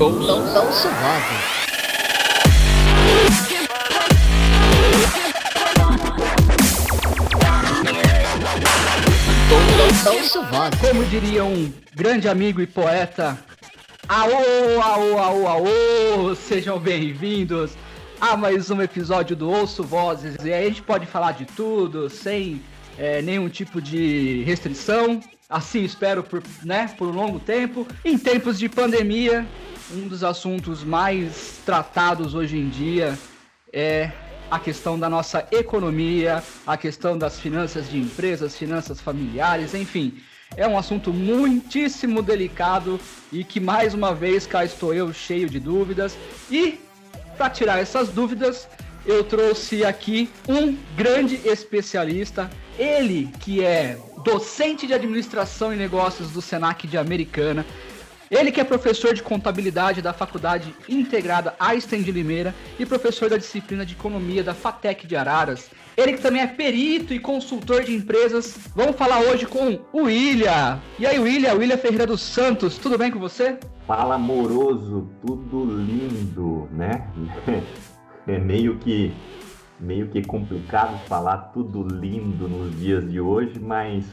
Ouço Vozes. Ouço Vozes. Como diria um grande amigo e poeta, aô, aô, aô, aô, sejam bem-vindos a mais um episódio do Ouço Vozes. E aí a gente pode falar de tudo, sem é, nenhum tipo de restrição. Assim espero por, né, por um longo tempo. Em tempos de pandemia, um dos assuntos mais tratados hoje em dia é a questão da nossa economia, a questão das finanças de empresas, finanças familiares, enfim. É um assunto muitíssimo delicado e que mais uma vez cá estou eu cheio de dúvidas. E para tirar essas dúvidas, eu trouxe aqui um grande especialista, ele que é docente de administração e negócios do Senac de Americana, ele que é professor de contabilidade da Faculdade Integrada Einstein de Limeira e professor da disciplina de economia da FATEC de Araras. Ele que também é perito e consultor de empresas. Vamos falar hoje com o William. E aí, William? William Ferreira dos Santos, tudo bem com você? Fala amoroso, tudo lindo, né? É meio que meio que complicado falar tudo lindo nos dias de hoje, mas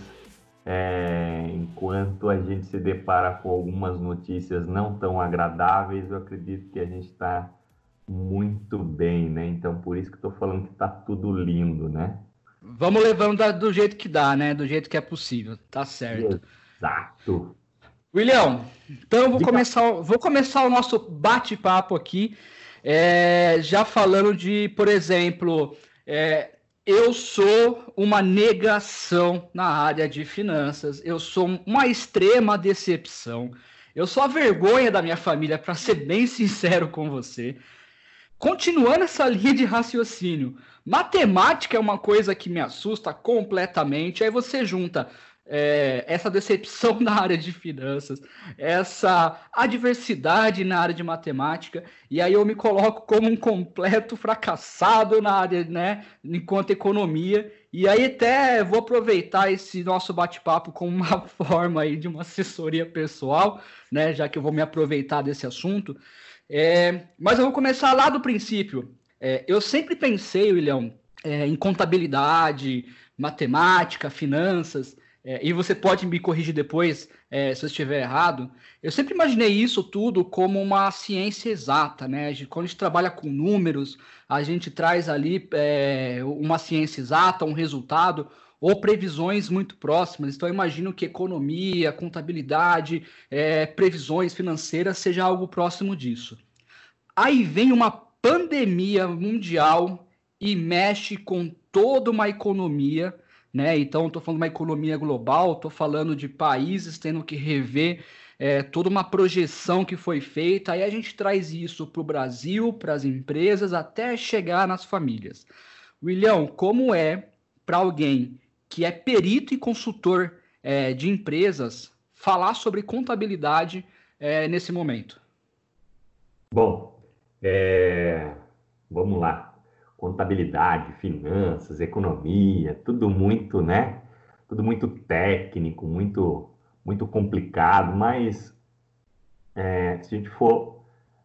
é, enquanto a gente se depara com algumas notícias não tão agradáveis, eu acredito que a gente está muito bem, né? Então, por isso que estou falando que está tudo lindo, né? Vamos levando do jeito que dá, né? Do jeito que é possível, tá certo. Exato. William, então vou começar, vou começar o nosso bate-papo aqui, é, já falando de, por exemplo, é, eu sou uma negação na área de finanças, eu sou uma extrema decepção, eu sou a vergonha da minha família, para ser bem sincero com você. Continuando essa linha de raciocínio, matemática é uma coisa que me assusta completamente. Aí você junta é, essa decepção na área de finanças, essa adversidade na área de matemática, e aí eu me coloco como um completo fracassado na área, né, enquanto economia, e aí até vou aproveitar esse nosso bate-papo como uma forma aí de uma assessoria pessoal, né, já que eu vou me aproveitar desse assunto, é, mas eu vou começar lá do princípio. É, eu sempre pensei, William, é, em contabilidade, matemática, finanças, é, e você pode me corrigir depois é, se eu estiver errado. Eu sempre imaginei isso tudo como uma ciência exata, né? Quando a gente trabalha com números, a gente traz ali é, uma ciência exata, um resultado ou previsões muito próximas. Então, eu imagino que economia, contabilidade, é, previsões financeiras seja algo próximo disso. Aí vem uma pandemia mundial e mexe com toda uma economia né? Então, estou falando de uma economia global, estou falando de países tendo que rever é, toda uma projeção que foi feita, aí a gente traz isso para o Brasil, para as empresas, até chegar nas famílias. William, como é para alguém que é perito e consultor é, de empresas falar sobre contabilidade é, nesse momento? Bom, é, vamos lá contabilidade, finanças, economia, tudo muito, né? Tudo muito técnico, muito, muito complicado, mas é, se a gente for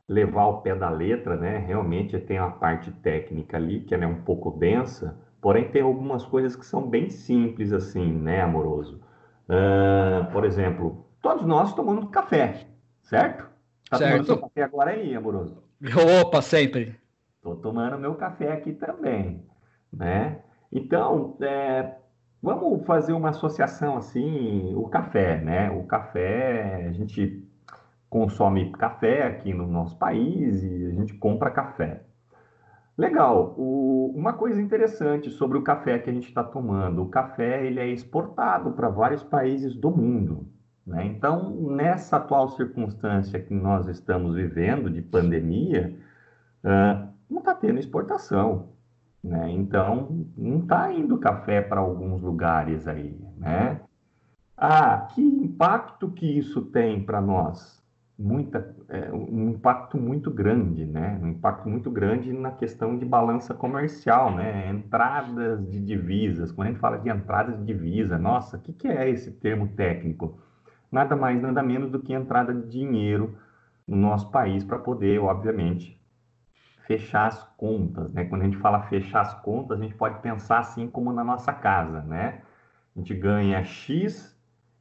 levar ao pé da letra, né? Realmente tem uma parte técnica ali que é um pouco densa, porém tem algumas coisas que são bem simples assim, né, amoroso? Uh, por exemplo, todos nós tomamos café, certo? Tá certo. tomando seu café agora aí, amoroso? Opa, sempre. Estou tomando meu café aqui também, né? Então, é, vamos fazer uma associação assim, o café, né? O café, a gente consome café aqui no nosso país e a gente compra café. Legal. O, uma coisa interessante sobre o café que a gente está tomando, o café ele é exportado para vários países do mundo. Né? Então, nessa atual circunstância que nós estamos vivendo de pandemia, uh, não está tendo exportação. Né? Então, não está indo café para alguns lugares aí. Né? Ah, que impacto que isso tem para nós? Muita, é, um impacto muito grande, né? Um impacto muito grande na questão de balança comercial, né? Entradas de divisas. Quando a gente fala de entradas de divisa, nossa, o que, que é esse termo técnico? Nada mais, nada menos do que entrada de dinheiro no nosso país para poder, obviamente, fechar as contas, né? Quando a gente fala fechar as contas, a gente pode pensar assim como na nossa casa, né? A gente ganha X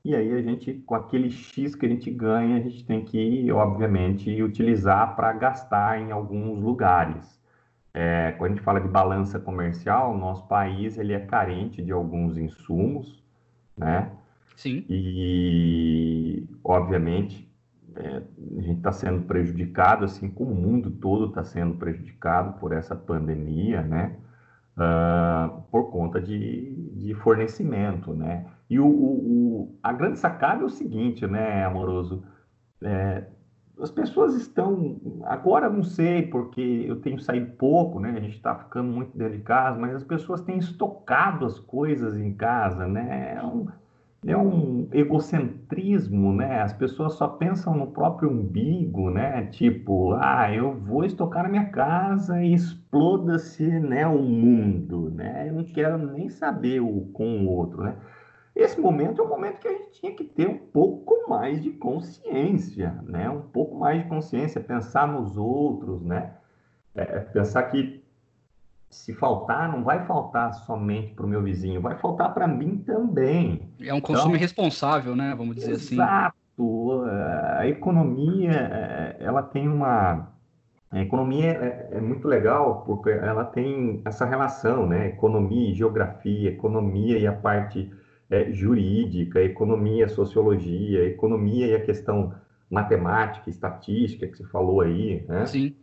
e aí a gente, com aquele X que a gente ganha, a gente tem que, obviamente, utilizar para gastar em alguns lugares. É, quando a gente fala de balança comercial, nosso país ele é carente de alguns insumos, né? Sim. E, obviamente, é, a gente está sendo prejudicado, assim como o mundo todo está sendo prejudicado por essa pandemia, né? Uh, por conta de, de fornecimento, né? E o, o, a grande sacada é o seguinte, né, Amoroso? É, as pessoas estão. Agora não sei, porque eu tenho saído pouco, né? A gente está ficando muito dentro de casa, mas as pessoas têm estocado as coisas em casa, né? É um, é um egocentrismo, né? As pessoas só pensam no próprio umbigo, né? Tipo, ah, eu vou estocar na minha casa e exploda-se, né, o mundo, né? Eu não quero nem saber o com o outro, né? Esse momento é um momento que a gente tinha que ter um pouco mais de consciência, né? Um pouco mais de consciência, pensar nos outros, né? É, pensar que se faltar, não vai faltar somente para o meu vizinho, vai faltar para mim também. É um consumo então, responsável, né? Vamos dizer exato. assim. Exato. A economia, é, ela tem uma. A economia é, é, muito legal porque ela tem essa relação, né? Economia e geografia, economia e a parte é, jurídica, economia, sociologia, economia e a questão matemática, estatística que você falou aí, né? Sim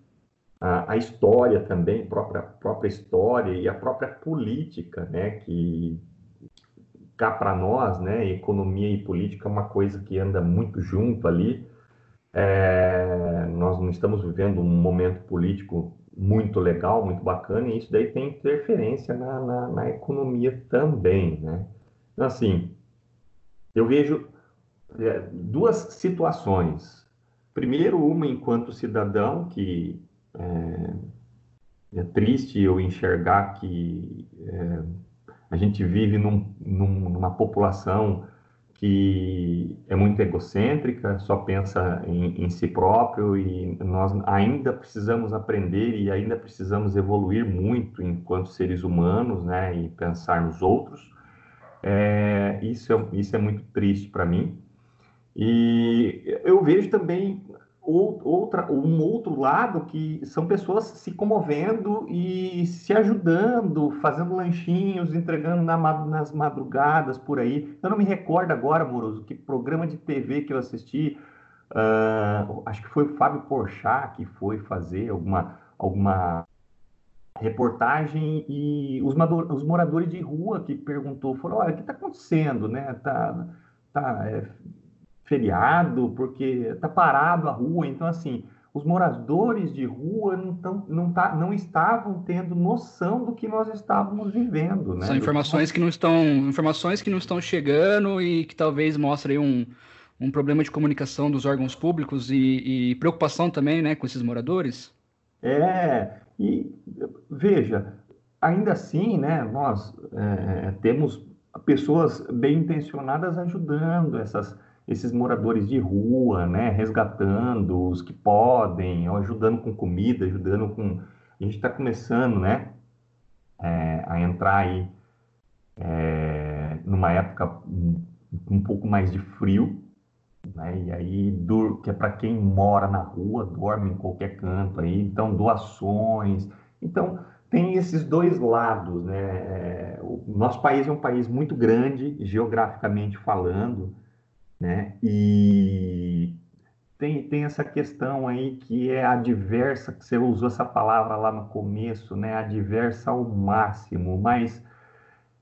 a, a história também, própria própria história e a própria política, né, que cá para nós, né, economia e política é uma coisa que anda muito junto ali. É, nós não estamos vivendo um momento político muito legal, muito bacana, e isso daí tem interferência na, na, na economia também, né? Então, assim, eu vejo é, duas situações. Primeiro, uma enquanto cidadão que é, é triste eu enxergar que é, a gente vive num, num, numa população que é muito egocêntrica, só pensa em, em, si próprio e nós ainda precisamos aprender e ainda precisamos evoluir muito enquanto seres humanos, né, e pensar nos outros. É, isso, é, isso é muito triste para mim. E eu vejo também outra, um outro lado que são pessoas se comovendo e se ajudando, fazendo lanchinhos, entregando na, nas madrugadas por aí. Eu não me recordo agora, Moroso, que programa de TV que eu assisti, uh, acho que foi o Fábio Porchat que foi fazer alguma, alguma reportagem e os, os moradores de rua que perguntou, foram, olha, o que está acontecendo, né? Tá, tá, é, feriado, porque está parado a rua. Então, assim, os moradores de rua não, tão, não, tá, não estavam tendo noção do que nós estávamos vivendo. Né? São informações que não estão informações que não estão chegando e que talvez mostrem um, um problema de comunicação dos órgãos públicos e, e preocupação também né, com esses moradores. É, e veja, ainda assim, né, nós é, temos pessoas bem intencionadas ajudando essas esses moradores de rua, né, resgatando os que podem, ajudando com comida, ajudando com. A gente está começando, né, é, a entrar aí é, numa época um, pouco mais de frio, né, e aí do, que é para quem mora na rua, dorme em qualquer canto aí, então doações, então tem esses dois lados, né? É, o nosso país é um país muito grande, geograficamente falando, né? E tem, tem essa questão aí que é adversa, que você usou essa palavra lá no começo, né? Adversa ao máximo, mas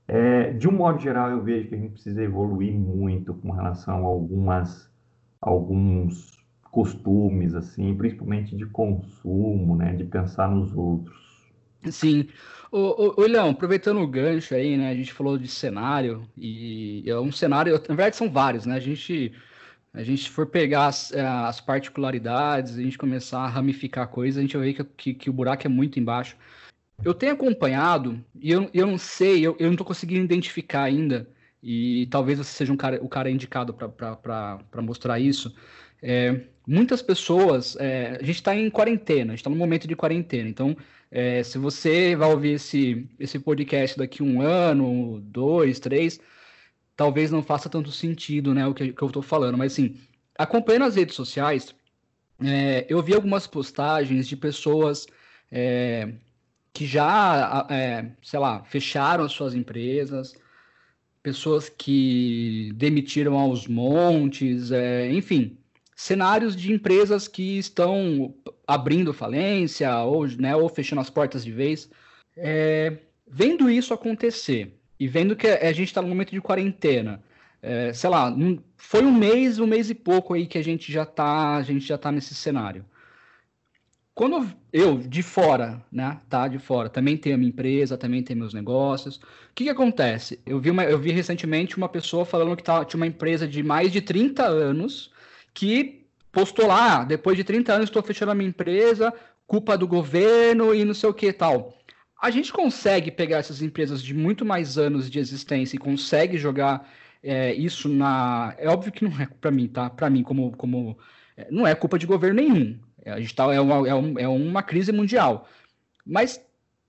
é, de um modo geral eu vejo que a gente precisa evoluir muito com relação a algumas, alguns costumes, assim, principalmente de consumo, né? De pensar nos outros. Sim. Ô, ô, aproveitando o gancho aí, né? A gente falou de cenário, e é um cenário, na verdade são vários, né? A gente, a gente for pegar as, é, as particularidades, a gente começar a ramificar coisas, a gente vai ver que, que, que, o buraco é muito embaixo. Eu tenho acompanhado, e eu, eu não sei, eu, eu não estou conseguindo identificar ainda, e talvez você seja um cara, o cara indicado para mostrar isso. É, muitas pessoas, é, a gente está em quarentena, a gente está no momento de quarentena, então é, se você vai ouvir esse, esse podcast daqui um ano, dois, três, talvez não faça tanto sentido, né, o que, que eu estou falando, mas assim, acompanhando as redes sociais, é, eu vi algumas postagens de pessoas é, que já, é, sei lá, fecharam as suas empresas, pessoas que demitiram aos montes, é, enfim, cenários de empresas que estão abrindo falência ou, né, ou fechando as portas de vez. É, vendo isso acontecer e vendo que a gente está no momento de quarentena, é, sei lá, foi um mês, um mês e pouco aí que a gente já está, a gente já tá nesse cenário. Quando eu, de fora, né, tá, de fora, também tenho a minha empresa, também tenho meus negócios, o que que acontece? Eu vi, uma, eu vi recentemente uma pessoa falando que tá, tinha uma empresa de mais de 30 anos que postou lá, depois de 30 anos estou fechando a minha empresa, culpa do governo e não sei o que tal. A gente consegue pegar essas empresas de muito mais anos de existência e consegue jogar é, isso na. É óbvio que não é para mim, tá? Para mim, como, como. É, não é culpa de governo nenhum. A gente tá, é, uma, é, um, é uma crise mundial. Mas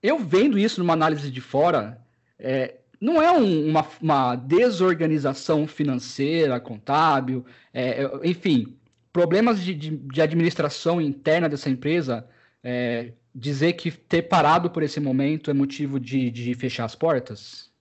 eu vendo isso numa análise de fora, é, não é um, uma, uma, desorganização financeira, contábil, é, é, enfim, problemas de, de, de, administração interna dessa empresa, é, dizer que ter parado por esse momento é motivo de, de fechar as portas?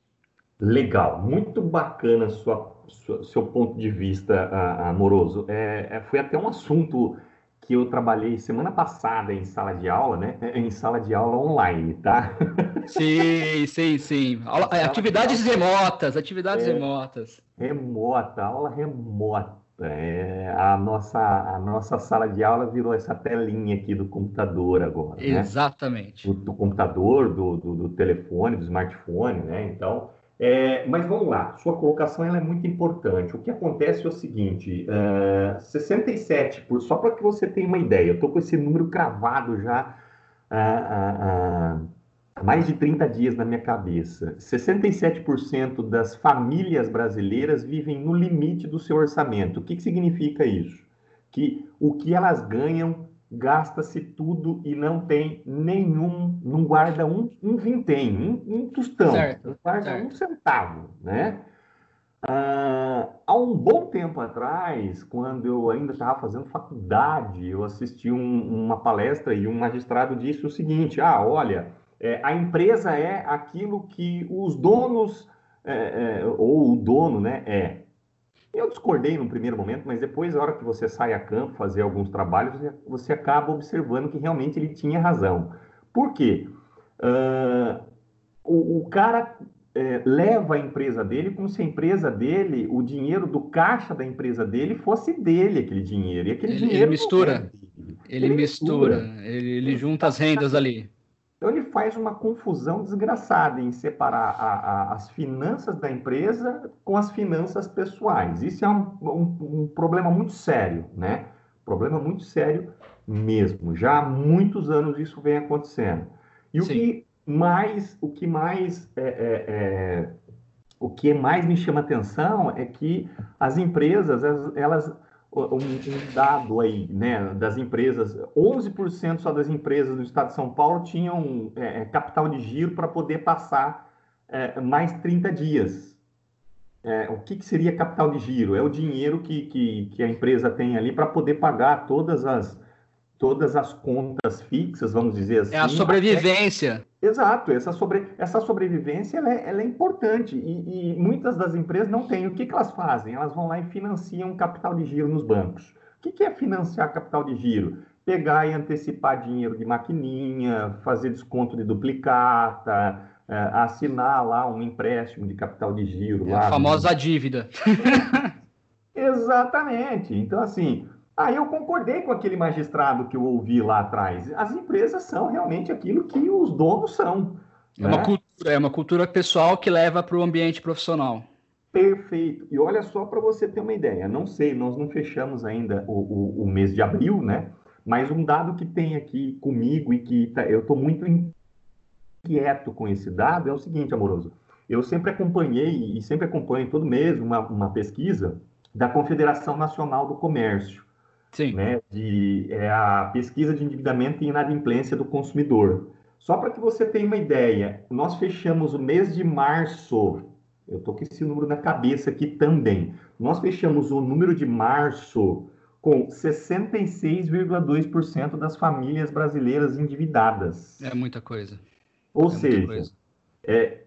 Legal, muito bacana sua, sua seu ponto de vista, amoroso. É, é, foi até um assunto que eu trabalhei semana passada em sala de aula, né? Em sala de aula online, tá? Sim, sim, sim. Aula, atividades remotas, atividades é, remotas. Remota, aula remota. É, a, nossa, a nossa sala de aula virou essa telinha aqui do computador agora. Né? Exatamente. Né? Do, do, computador, do, do, do, telefone, do smartphone, né? Então, é, mas vamos lá, sua colocação ela é muito importante. O que acontece é o seguinte: uh, 67, por, só para que você tenha uma ideia, eu estou com esse número cravado já. Uh, mais de 30 dias na minha cabeça. 67% das famílias brasileiras vivem no limite do seu orçamento. O que, que significa isso? Que o que elas ganham gasta-se tudo e não tem nenhum, não guarda um, um vintém, um, um tostão, certo, não guarda certo. um centavo, né? Ah, há um bom tempo atrás, quando eu ainda estava fazendo faculdade, eu assisti um, uma palestra e um magistrado disse o seguinte: ah, olha, é, a empresa é aquilo que os donos, é, é, ou o dono, né, é. Eu discordei no primeiro momento, mas depois, na hora que você sai a campo fazer alguns trabalhos, você acaba observando que realmente ele tinha razão. Por quê? Uh, o, o, cara é, leva a empresa dele como se a empresa dele, o dinheiro do caixa da empresa dele fosse dele, aquele dinheiro. E aquele ele, dinheiro ele mistura. Ele, ele, mistura. mistura. Ele, ele junta as rendas ali. Faz uma confusão desgraçada em separar a, a, as finanças da empresa com as finanças pessoais. Isso é um, um, um, problema muito sério, né? Problema muito sério mesmo. Já há muitos anos isso vem acontecendo. E o que mais, o que mais é, é, é, o que mais me chama atenção é que as empresas elas, elas um, dado aí, né, das empresas, 11% só das empresas do estado de São Paulo tinham é, é capital de giro para poder passar é, mais 30 dias. É, o que, que, seria capital de giro? É o dinheiro que, que, que a empresa tem ali para poder pagar todas as, todas as contas fixas, vamos dizer assim. É a sobrevivência. Até... Exato, essa, sobre... essa sobrevivência ela é, ela é importante e, e, muitas das empresas não têm. O que, que elas fazem? Elas vão lá e financiam capital de giro nos bancos. O que, que é financiar capital de giro? Pegar e antecipar dinheiro de maquininha, fazer desconto de duplicata, é, assinar lá um empréstimo de capital de giro. É lá, a famosa dívida. Exatamente. Então, assim, Aí eu concordei com aquele magistrado que eu ouvi lá atrás. As empresas são realmente aquilo que os donos são. É, né? uma, cultura, é uma cultura pessoal que leva para o ambiente profissional. Perfeito. E olha só para você ter uma ideia. Não sei, nós não fechamos ainda o, o, o, mês de abril, né? Mas um dado que tem aqui comigo e que tá, eu estou muito inquieto com esse dado é o seguinte, amoroso. Eu sempre acompanhei e sempre acompanho todo mês uma, uma pesquisa da Confederação Nacional do Comércio Sim. Né, de, é a pesquisa de endividamento e inadimplência do consumidor. Só para que você tenha uma ideia, nós fechamos o mês de março, eu estou com esse número na cabeça aqui também, nós fechamos o número de março com 66,2% das famílias brasileiras endividadas. É muita coisa. Ou é seja, coisa. É,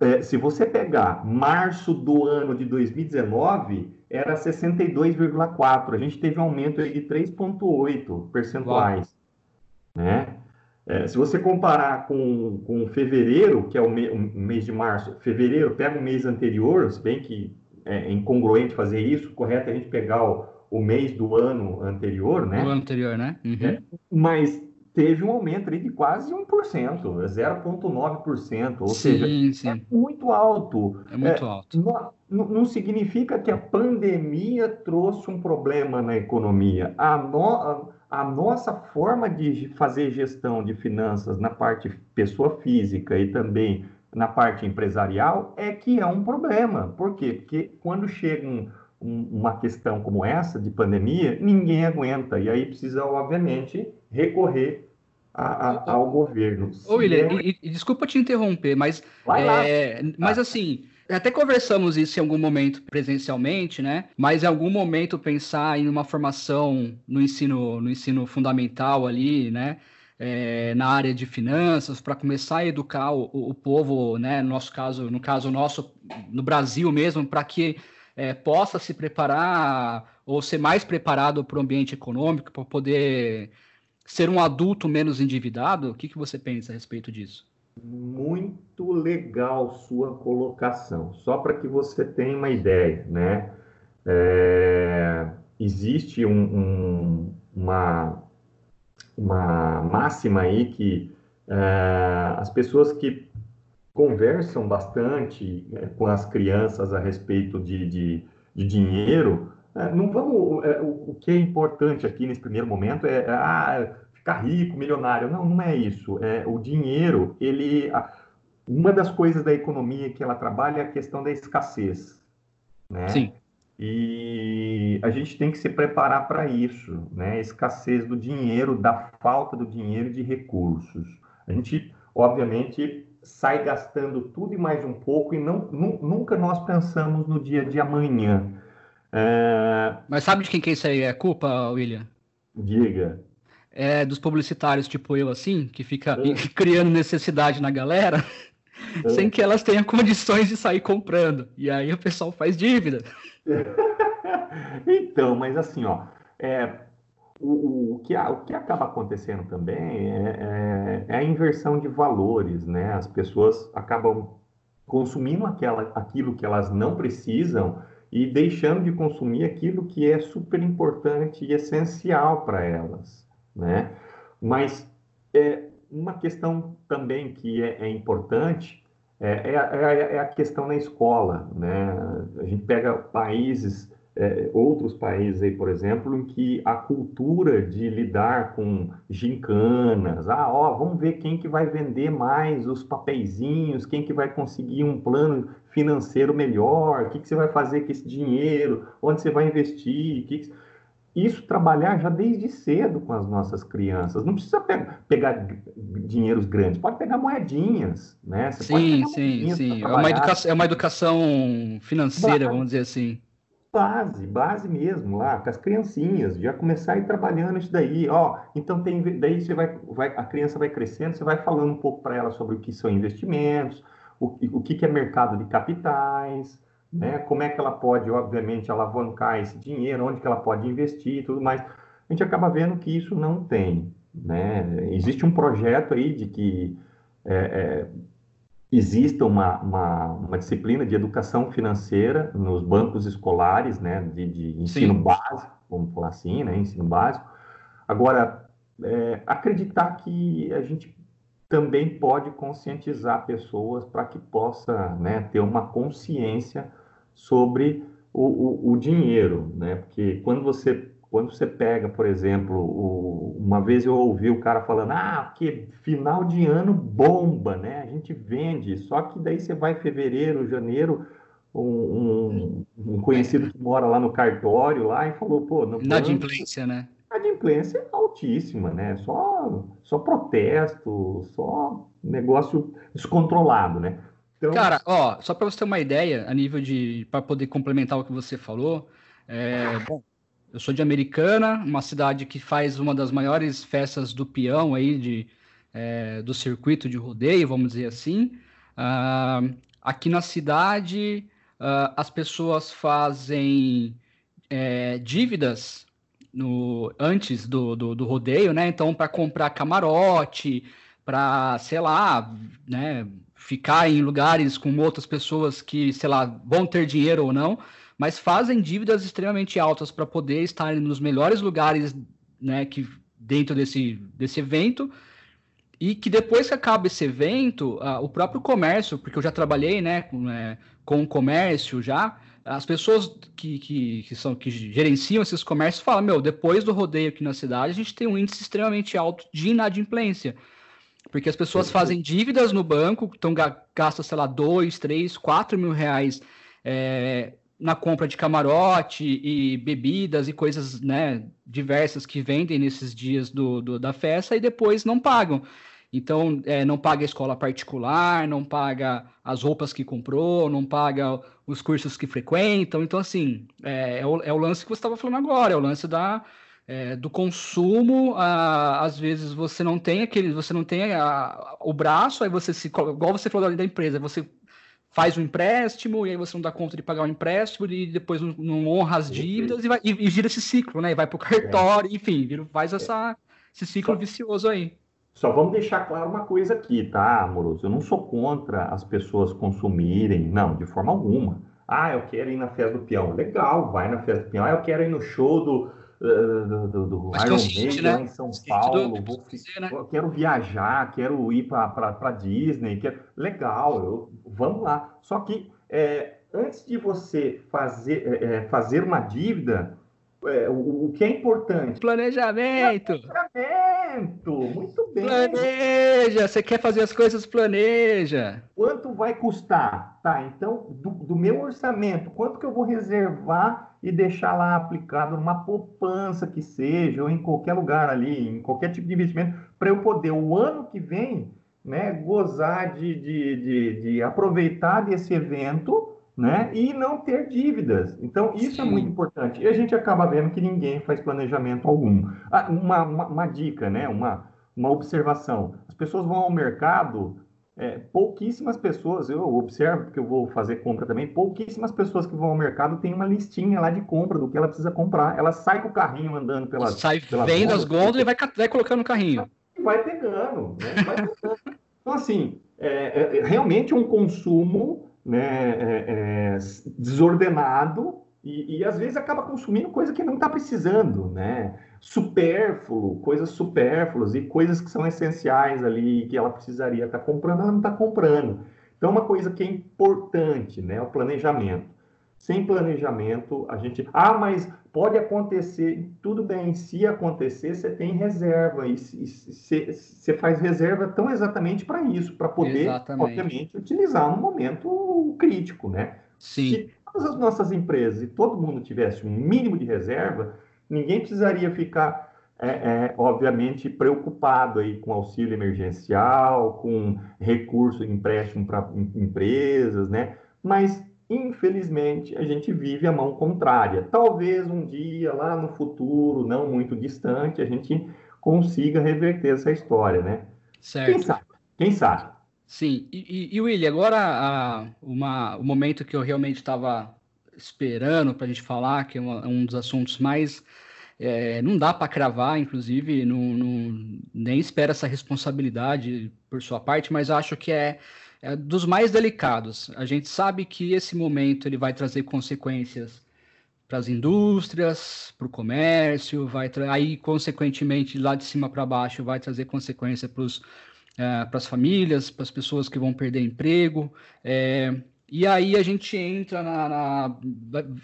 é, se você pegar março do ano de 2019, era 62,4%. A gente teve um aumento de 3,8 percentuais. Né? É, se você comparar com, com fevereiro, que é o, me, o, mês de março, fevereiro, pega o mês anterior, se bem que é incongruente fazer isso, correto é a gente pegar o, o mês do ano anterior, né? Do ano anterior, né? Uhum. É, mas teve um aumento de quase 1%, 0,9%, ou sim, seja, sim. é muito alto. É muito é, alto. Não, não, significa que a pandemia trouxe um problema na economia. A, no, a, nossa forma de fazer gestão de finanças na parte pessoa física e também na parte empresarial é que é um problema. Por quê? Porque quando chega um, um, uma questão como essa de pandemia, ninguém aguenta. E aí precisa, obviamente, recorrer a, a, ao governo. Ô, William, é... e, e, desculpa te interromper, mas, é, mas ah. assim, até conversamos isso em algum momento presencialmente, né? Mas em algum momento pensar em uma formação no ensino, no ensino fundamental ali, né? É, na área de finanças para começar a educar o, o, povo, né? No nosso caso, no caso nosso, no Brasil mesmo, para que é, possa se preparar ou ser mais preparado para o ambiente econômico, para poder ser um adulto menos endividado? O que, que você pensa a respeito disso? Muito legal sua colocação. Só para que você tenha uma ideia, né? É, existe um, um, uma, uma máxima aí que é, as pessoas que conversam bastante é, com as crianças a respeito de, de, de dinheiro não vamos. É, o, que é importante aqui nesse primeiro momento é, é ah, ficar rico, milionário. Não, não é isso. É, o dinheiro, ele. Uma das coisas da economia que ela trabalha é a questão da escassez. Né? Sim. E a gente tem que se preparar para isso, né? Escassez do dinheiro, da falta do dinheiro de recursos. A gente, obviamente, sai gastando tudo e mais um pouco e não, nunca nós pensamos no dia de amanhã. É... Mas sabe de quem que isso aí é culpa, William? Diga. É dos publicitários tipo eu, assim, que fica é. criando necessidade na galera, é. sem que elas tenham condições de sair comprando. E aí o pessoal faz dívida. então, mas assim, ó, é, o, o, que, o que acaba acontecendo também é, é, é, a inversão de valores, né? As pessoas acabam consumindo aquela, aquilo que elas não precisam e deixando de consumir aquilo que é super importante e essencial para elas, né? Mas é uma questão também que é, é importante é, é, é, é, a questão na escola, né? A gente pega países é, outros países aí, por exemplo, em que a cultura de lidar com gincanas, ah, ó, vamos ver quem que vai vender mais os papeizinhos, quem que vai conseguir um plano financeiro melhor, o que, que você vai fazer com esse dinheiro, onde você vai investir, que que... isso trabalhar já desde cedo com as nossas crianças. Não precisa pe pegar dinheiros grandes, pode pegar moedinhas, né? Você sim, sim, sim. É uma, educação, é uma educação financeira, vamos dizer assim base, base mesmo lá, com as criancinhas, já começar a ir trabalhando isso daí, ó, então tem, daí você vai, vai a criança vai crescendo, você vai falando um pouco para ela sobre o que são investimentos, o, o que, que é mercado de capitais, né, como é que ela pode, obviamente, alavancar esse dinheiro, onde que ela pode investir e tudo mais. A gente acaba vendo que isso não tem, né, existe um projeto aí de que é, é, exista uma, uma, uma, disciplina de educação financeira nos bancos escolares, né, de, de ensino Sim. básico, vamos falar assim, né, ensino básico. Agora, é, acreditar que a gente também pode conscientizar pessoas para que possa né, ter uma consciência sobre o, o, o dinheiro, né, porque quando você quando você pega, por exemplo, o, uma vez eu ouvi o cara falando, ah, que final de ano bomba, né? A gente vende, só que daí você vai em fevereiro, janeiro, um, um, conhecido que mora lá no cartório lá e falou, pô, não Inadimplência, né? Inadimplência é altíssima, né? Só, só protesto, só negócio descontrolado, né? Então... Cara, ó, só para você ter uma ideia, a nível de. para poder complementar o que você falou, é, bom, eu sou de Americana, uma cidade que faz uma das maiores festas do peão aí, de, é, do circuito de rodeio, vamos dizer assim. Uh, aqui na cidade, uh, as pessoas fazem é, dívidas no, antes do, do, do rodeio, né? Então, para comprar camarote, para, sei lá, né, ficar em lugares com outras pessoas que, sei lá, vão ter dinheiro ou não, mas fazem dívidas extremamente altas para poder estar nos melhores lugares, né, que dentro desse, desse evento, e que depois que acaba esse evento, o próprio comércio, porque eu já trabalhei, né, com, é, com o comércio já, as pessoas que, que, que, são, que gerenciam esses comércios falam, meu, depois do rodeio aqui na cidade, a gente tem um índice extremamente alto de inadimplência. Porque as pessoas fazem dívidas no banco, então gastam, sei lá, dois, três, quatro mil reais é, na compra de camarote e bebidas e coisas né, diversas que vendem nesses dias do, do da festa e depois não pagam. Então, é, não paga a escola particular, não paga as roupas que comprou, não paga os cursos que frequentam. Então, assim, é, é, o, é o lance que você estava falando agora, é o lance da, é, do consumo, a, às vezes você não tem aquele, você não tem a, o braço, aí você se, igual você falou da empresa, você faz um empréstimo e aí você não dá conta de pagar o um empréstimo e depois não, não, honra as dívidas e, vai, e, e gira esse ciclo, né? E vai para o cartório, enfim, faz essa, esse ciclo só, vicioso aí. Só vamos deixar claro uma coisa aqui, tá, amoroso? Eu não sou contra as pessoas consumirem, não, de forma alguma. Ah, eu quero ir na festa do peão. Legal, vai na festa do peão. Ah, eu quero ir no show do, do, do, do Iron Maiden né? em São Paulo, do, vou, dizer, né? quero viajar, quero ir para Disney, quero... legal, eu, vamos lá. Só que é, antes de você fazer, é, é fazer uma dívida, é, o, o, que é importante? Planejamento! Planejamento! Muito bem! Planeja! Você quer fazer as coisas, planeja! Quanto vai custar? Tá, então, do, do meu orçamento, quanto que eu vou reservar e deixar lá aplicado numa poupança que seja, ou em qualquer lugar ali, em qualquer tipo de investimento, para eu poder, o ano que vem, né, gozar de, de, de, de aproveitar desse evento né? E não ter dívidas. Então, isso Sim. é muito importante. E a gente acaba vendo que ninguém faz planejamento algum. Ah, uma, uma, uma, dica, né? Uma, uma observação. As pessoas vão ao mercado, é, pouquíssimas pessoas, eu observo que eu vou fazer compra também, pouquíssimas pessoas que vão ao mercado têm uma listinha lá de compra do que ela precisa comprar. Ela sai com o carrinho andando pela. Sai, vem das gôndolas e vai, vai colocando no carrinho. E vai pegando, né? Vai pegando. Então, assim, é, é, realmente um consumo né, é, é, desordenado e, e, às vezes acaba consumindo coisa que não está precisando, né? Supérfluo, coisas supérfluas e coisas que são essenciais ali que ela precisaria estar tá comprando, ela não está comprando. Então, uma coisa que é importante, né, o planejamento. Sem planejamento, a gente. Ah, mas pode acontecer, tudo bem, se acontecer, você tem reserva, e você faz reserva tão exatamente para isso, para poder, exatamente. obviamente, utilizar no momento crítico, né? Sim. Se todas as nossas empresas e todo mundo tivesse um mínimo de reserva, ninguém precisaria ficar, é, é, obviamente, preocupado aí com auxílio emergencial, com recurso, empréstimo para empresas, né? Mas Infelizmente, a gente vive a mão contrária. Talvez um dia, lá no futuro, não muito distante, a gente consiga reverter essa história, né? Certo. Quem sabe? Quem sabe? Sim. E, e, Willy, agora a, uma, o momento que eu realmente estava esperando para a gente falar, que é uma, um dos assuntos mais é, não dá para cravar, inclusive, não, não, nem espera essa responsabilidade por sua parte, mas acho que é é dos mais delicados. A gente sabe que esse momento ele vai trazer consequências para as indústrias, para o comércio, vai aí consequentemente lá de cima para baixo vai trazer consequência para é, para as famílias, para as pessoas que vão perder emprego. É, e aí a gente entra na, na,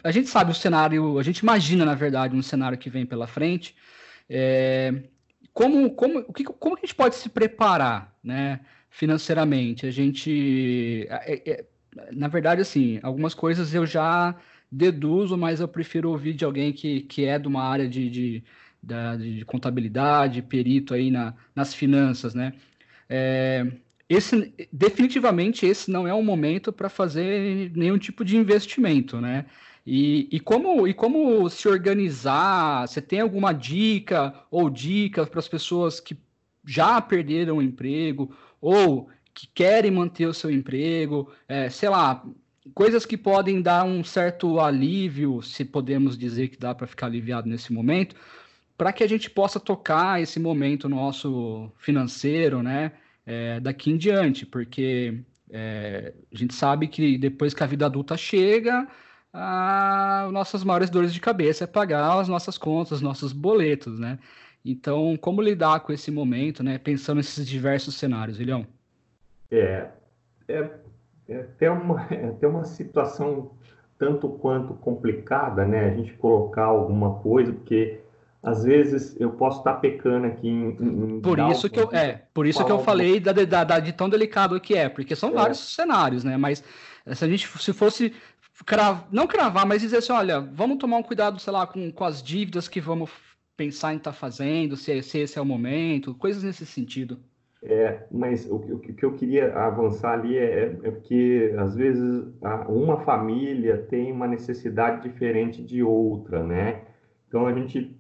A gente sabe o cenário, a gente imagina, na verdade, um cenário que vem pela frente. É, como, como, o que, como a gente pode se preparar, né? financeiramente. A gente. É, é, na verdade, assim, algumas coisas eu já deduzo, mas eu prefiro ouvir de alguém que, que é de uma área de, de, de, de contabilidade, perito aí na, nas finanças, né? É, esse, definitivamente esse não é um momento para fazer nenhum tipo de investimento, né? E, e, como, e como se organizar? Você tem alguma dica ou dicas para as pessoas que já perderam o emprego ou que querem manter o seu emprego? É, sei lá, coisas que podem dar um certo alívio, se podemos dizer que dá para ficar aliviado nesse momento, para que a gente possa tocar esse momento nosso financeiro, né? É, daqui em diante, porque é, a gente sabe que depois que a vida adulta chega, a, nossas maiores dores de cabeça é pagar as nossas contas, os nossos boletos, né? Então, como lidar com esse momento, né? Pensando nesses diversos cenários, William? É, é, é, até uma, é até uma situação tanto quanto complicada, né? A gente colocar alguma coisa, porque às vezes eu posso estar pecando aqui em, em por isso que eu é por isso que eu falei da, da, da, de tão delicado que é porque são é. vários cenários né mas se a gente se fosse crav... não cravar, mas dizer assim, olha, vamos tomar um cuidado, sei lá, com, com as dívidas que vamos pensar em estar tá fazendo, se, se esse é o momento, coisas nesse sentido. É, mas o, o, que eu queria avançar ali é, é porque, às vezes, uma família tem uma necessidade diferente de outra, né? Então, a gente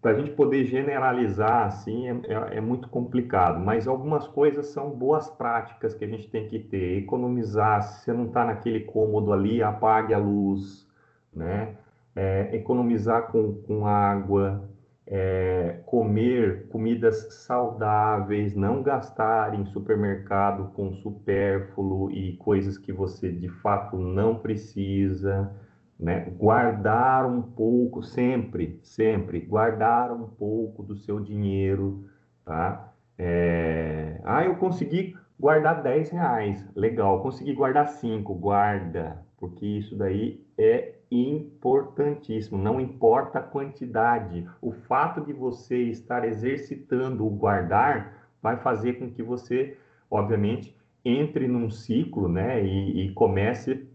para a gente poder generalizar assim é, é, é, muito complicado, mas algumas coisas são boas práticas que a gente tem que ter. Economizar, se você não está naquele cômodo ali, apague a luz, né? É, economizar com, com água, é, comer comidas saudáveis, não gastar em supermercado com supérfluo e coisas que você de fato não precisa né? Guardar um pouco, sempre, sempre, guardar um pouco do seu dinheiro, tá? É... Ah, eu consegui guardar 10 reais, legal, consegui guardar 5, guarda, porque isso daí é importantíssimo, não importa a quantidade, o fato de você estar exercitando o guardar vai fazer com que você, obviamente, entre num ciclo, né, e, e comece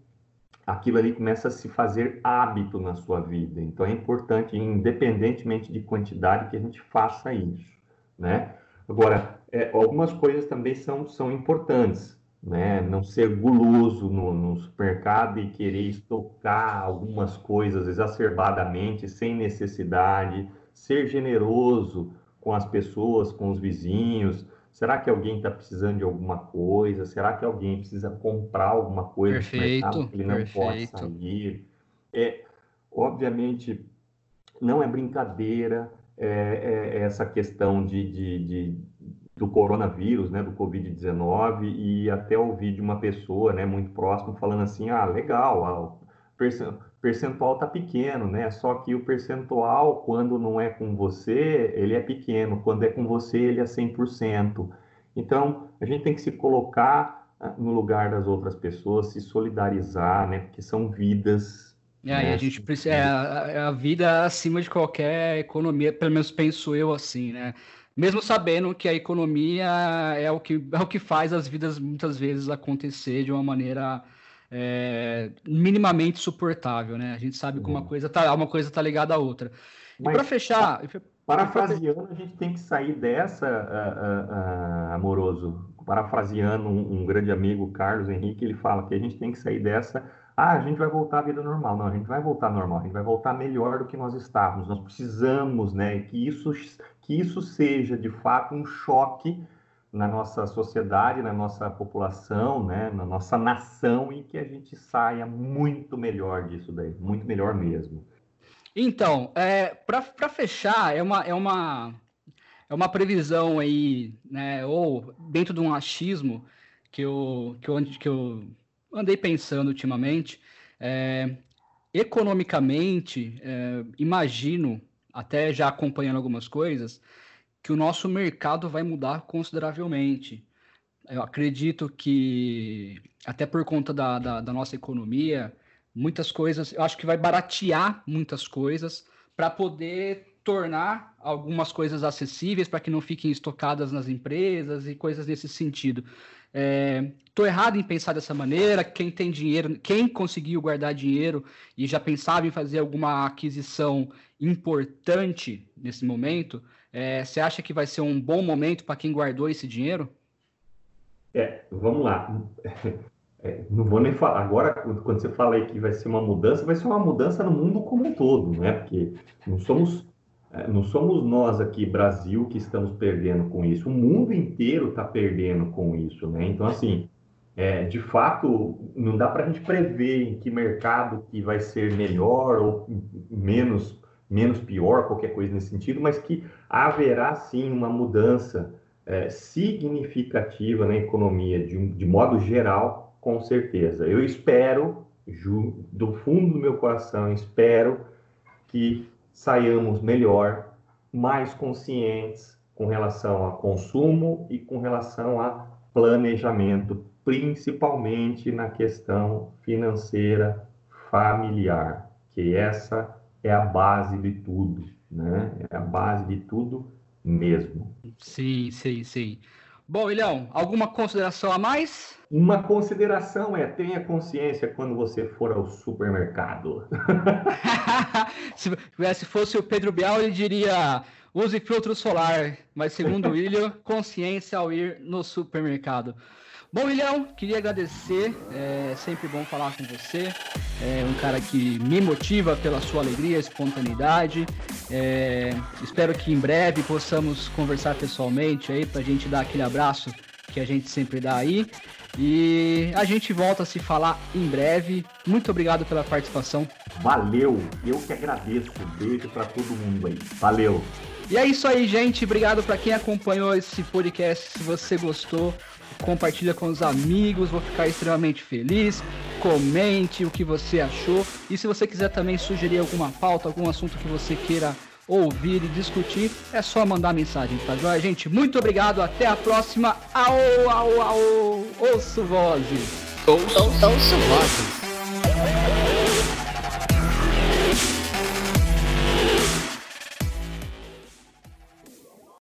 aquilo ali começa a se fazer hábito na sua vida. Então é importante, independentemente de quantidade, que a gente faça isso, né? Agora, é, algumas coisas também são, são importantes, né? Não ser guloso no, no supermercado e querer estocar algumas coisas exacerbadamente, sem necessidade, ser generoso com as pessoas, com os vizinhos, Será que alguém está precisando de alguma coisa? Será que alguém precisa comprar alguma coisa perfeito, que ele não perfeito. pode sair? É, obviamente, não é brincadeira é, é, é essa questão de, de, de, do coronavírus, né, do Covid-19, e até ouvi de uma pessoa né, muito próxima falando assim, ah, legal, percentual está pequeno, né? Só que o percentual, quando não é com você, ele é pequeno. Quando é com você, ele é 100%. Então, a gente tem que se colocar ah, no lugar das outras pessoas, se solidarizar, né? Porque são vidas. É, né? a gente precisa. É, a, é a vida acima de qualquer economia, pelo menos penso eu assim, né? Mesmo sabendo que a economia é o que, é o que faz as vidas muitas vezes acontecer de uma maneira é, minimamente suportável, né? A gente sabe que uma uhum. coisa tá, uma coisa tá ligada à outra. E para fechar, parafraseando, a gente tem que sair dessa, uh, uh, uh, amoroso. Parafraseando um, um, grande amigo, Carlos Henrique, ele fala que a gente tem que sair dessa. Ah, a gente vai voltar à vida normal. Não, a gente vai voltar normal. A gente vai voltar melhor do que nós estávamos. Nós precisamos, né, que isso que isso seja de fato um choque na nossa sociedade, na nossa população, né, na nossa nação e que a gente saia muito melhor disso daí, muito melhor mesmo. Então, é, para fechar, é uma, é, uma, é uma previsão aí, né, ou dentro de um achismo que eu, que eu, que eu andei pensando ultimamente, é, economicamente, é, imagino, até já acompanhando algumas coisas, que o nosso mercado vai mudar consideravelmente. Eu acredito que, até por conta da, da, da nossa economia, muitas coisas, eu acho que vai baratear muitas coisas para poder tornar algumas coisas acessíveis para que não fiquem estocadas nas empresas e coisas nesse sentido. Estou é, errado em pensar dessa maneira. Quem tem dinheiro, quem conseguiu guardar dinheiro e já pensava em fazer alguma aquisição importante nesse momento, é, você acha que vai ser um bom momento para quem guardou esse dinheiro? É, vamos lá. É, não vou nem falar. Agora, quando você fala aí que vai ser uma mudança, vai ser uma mudança no mundo como um todo, né? Porque não somos, é, não somos nós aqui, Brasil, que estamos perdendo com isso. O mundo inteiro está perdendo com isso, né? Então, assim, é, de fato, não dá para a gente prever em que mercado que vai ser melhor ou menos, menos pior, qualquer coisa nesse sentido, mas que haverá sim uma mudança é, significativa na economia de, de modo geral, com certeza. Eu espero, ju, do fundo do meu coração, espero que saiamos melhor, mais conscientes com relação a consumo e com relação a planejamento, principalmente na questão financeira familiar, que essa é a base de tudo, né? É a base de tudo mesmo. Sim, sim, sim. Bom, Ilhão, alguma consideração a mais? Uma consideração é tenha consciência quando você for ao supermercado. se, fosse o Pedro Bial, ele diria use filtro solar, mas segundo o Ilho, consciência ao ir no supermercado. Bom, William, queria agradecer. É sempre bom falar com você. É um cara que me motiva pela sua alegria, espontaneidade. É, espero que em breve possamos conversar pessoalmente aí para a gente dar aquele abraço que a gente sempre dá aí. E a gente volta a se falar em breve. Muito obrigado pela participação. Valeu, eu que agradeço. Beijo para todo mundo aí. Valeu. E é isso aí, gente. Obrigado para quem acompanhou esse podcast. Se você gostou, compartilha com os amigos, vou ficar extremamente feliz. Comente o que você achou e se você quiser também sugerir alguma pauta, algum assunto que você queira ouvir e discutir, é só mandar mensagem, tá joia? Gente, muito obrigado, até a próxima. Au, au, au, ouço vozes. Ouço, ouço vozes.